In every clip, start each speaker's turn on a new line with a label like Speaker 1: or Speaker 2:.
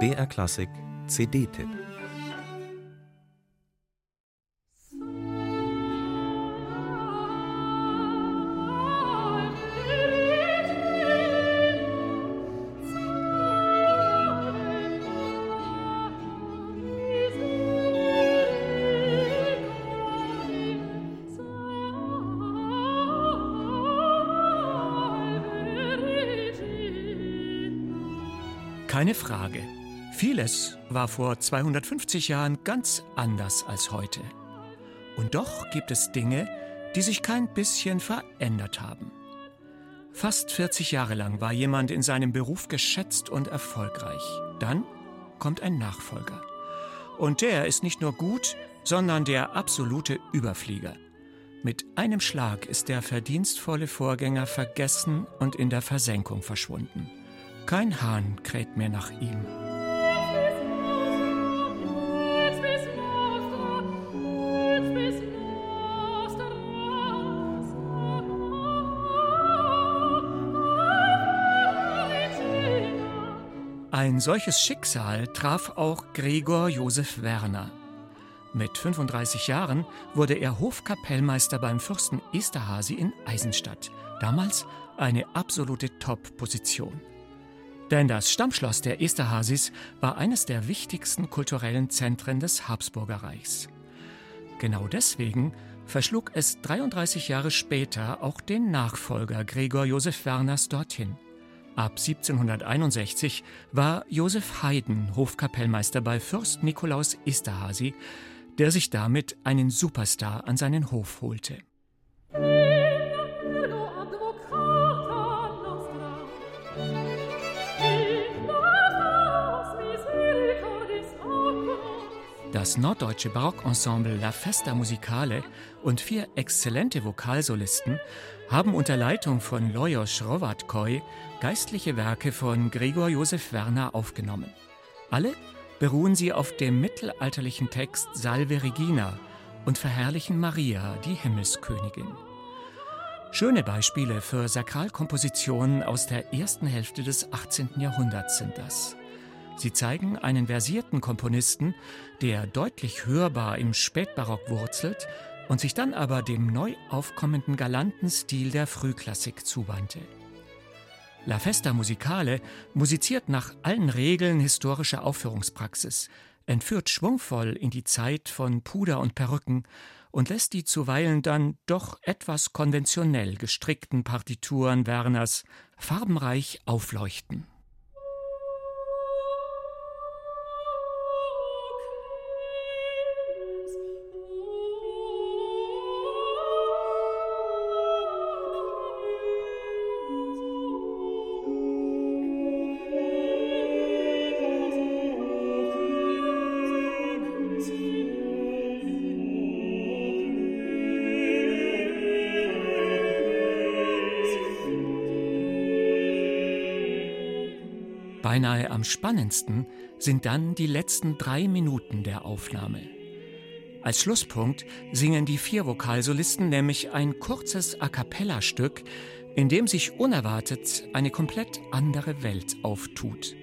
Speaker 1: BR Klassik CD-Tipp
Speaker 2: Keine Frage. Vieles war vor 250 Jahren ganz anders als heute. Und doch gibt es Dinge, die sich kein bisschen verändert haben. Fast 40 Jahre lang war jemand in seinem Beruf geschätzt und erfolgreich. Dann kommt ein Nachfolger. Und der ist nicht nur gut, sondern der absolute Überflieger. Mit einem Schlag ist der verdienstvolle Vorgänger vergessen und in der Versenkung verschwunden. Kein Hahn kräht mehr nach ihm. Ein solches Schicksal traf auch Gregor Josef Werner. Mit 35 Jahren wurde er Hofkapellmeister beim Fürsten Esterhazy in Eisenstadt. Damals eine absolute Top-Position. Denn das Stammschloss der Esterhazys war eines der wichtigsten kulturellen Zentren des Habsburgerreichs. Genau deswegen verschlug es 33 Jahre später auch den Nachfolger Gregor Josef Werners dorthin. Ab 1761 war Josef Haydn Hofkapellmeister bei Fürst Nikolaus Esterhazy, der sich damit einen Superstar an seinen Hof holte. Das norddeutsche Barockensemble La Festa Musicale und vier exzellente Vokalsolisten haben unter Leitung von Lajos Rovatkoi geistliche Werke von Gregor Josef Werner aufgenommen. Alle beruhen sie auf dem mittelalterlichen Text Salve Regina und verherrlichen Maria, die Himmelskönigin. Schöne Beispiele für Sakralkompositionen aus der ersten Hälfte des 18. Jahrhunderts sind das. Sie zeigen einen versierten Komponisten, der deutlich hörbar im Spätbarock wurzelt und sich dann aber dem neu aufkommenden galanten Stil der Frühklassik zuwandte. La Festa Musicale musiziert nach allen Regeln historischer Aufführungspraxis, entführt schwungvoll in die Zeit von Puder und Perücken und lässt die zuweilen dann doch etwas konventionell gestrickten Partituren Werners farbenreich aufleuchten. Beinahe am spannendsten sind dann die letzten drei Minuten der Aufnahme. Als Schlusspunkt singen die vier Vokalsolisten nämlich ein kurzes A cappella-Stück, in dem sich unerwartet eine komplett andere Welt auftut.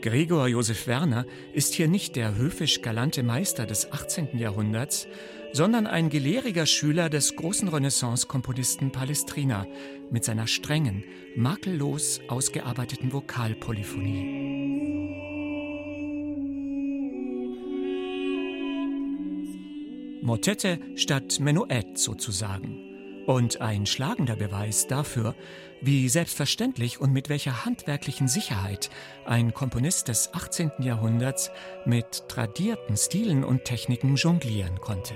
Speaker 2: Gregor Josef Werner ist hier nicht der höfisch galante Meister des 18. Jahrhunderts, sondern ein gelehriger Schüler des großen Renaissance-Komponisten Palestrina mit seiner strengen, makellos ausgearbeiteten Vokalpolyphonie. Motette statt Menuett sozusagen. Und ein schlagender Beweis dafür, wie selbstverständlich und mit welcher handwerklichen Sicherheit ein Komponist des 18. Jahrhunderts mit tradierten Stilen und Techniken jonglieren konnte.